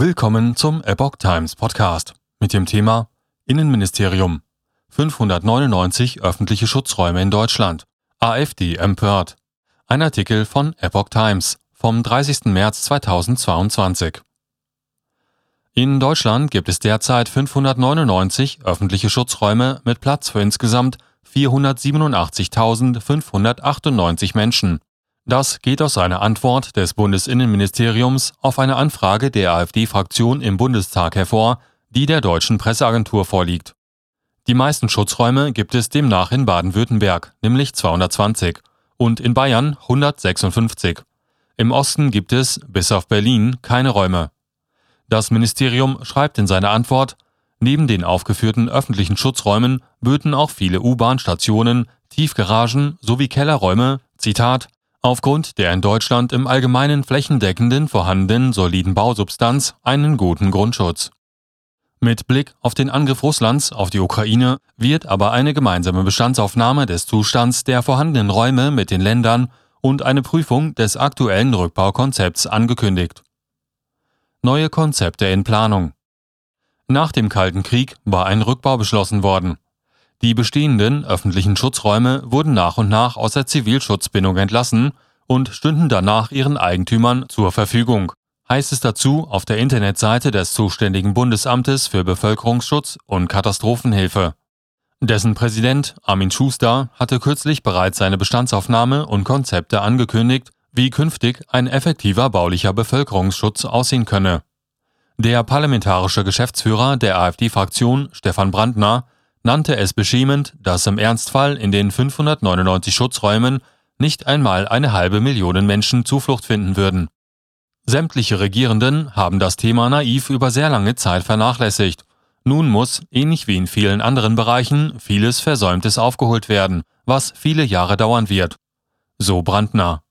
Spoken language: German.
Willkommen zum Epoch Times Podcast mit dem Thema Innenministerium. 599 öffentliche Schutzräume in Deutschland. AfD empört. Ein Artikel von Epoch Times vom 30. März 2022. In Deutschland gibt es derzeit 599 öffentliche Schutzräume mit Platz für insgesamt 487.598 Menschen. Das geht aus einer Antwort des Bundesinnenministeriums auf eine Anfrage der AfD-Fraktion im Bundestag hervor, die der deutschen Presseagentur vorliegt. Die meisten Schutzräume gibt es demnach in Baden-Württemberg, nämlich 220, und in Bayern 156. Im Osten gibt es, bis auf Berlin, keine Räume. Das Ministerium schreibt in seiner Antwort, neben den aufgeführten öffentlichen Schutzräumen böten auch viele U-Bahn-Stationen, Tiefgaragen sowie Kellerräume, Zitat, aufgrund der in Deutschland im allgemeinen flächendeckenden vorhandenen soliden Bausubstanz einen guten Grundschutz. Mit Blick auf den Angriff Russlands auf die Ukraine wird aber eine gemeinsame Bestandsaufnahme des Zustands der vorhandenen Räume mit den Ländern und eine Prüfung des aktuellen Rückbaukonzepts angekündigt. Neue Konzepte in Planung. Nach dem Kalten Krieg war ein Rückbau beschlossen worden. Die bestehenden öffentlichen Schutzräume wurden nach und nach aus der Zivilschutzbindung entlassen und stünden danach ihren Eigentümern zur Verfügung, heißt es dazu auf der Internetseite des zuständigen Bundesamtes für Bevölkerungsschutz und Katastrophenhilfe. Dessen Präsident Armin Schuster hatte kürzlich bereits seine Bestandsaufnahme und Konzepte angekündigt, wie künftig ein effektiver baulicher Bevölkerungsschutz aussehen könne. Der parlamentarische Geschäftsführer der AfD-Fraktion Stefan Brandner nannte es beschämend, dass im Ernstfall in den 599 Schutzräumen nicht einmal eine halbe Million Menschen Zuflucht finden würden. Sämtliche Regierenden haben das Thema naiv über sehr lange Zeit vernachlässigt. Nun muss, ähnlich wie in vielen anderen Bereichen, vieles Versäumtes aufgeholt werden, was viele Jahre dauern wird. So Brandner.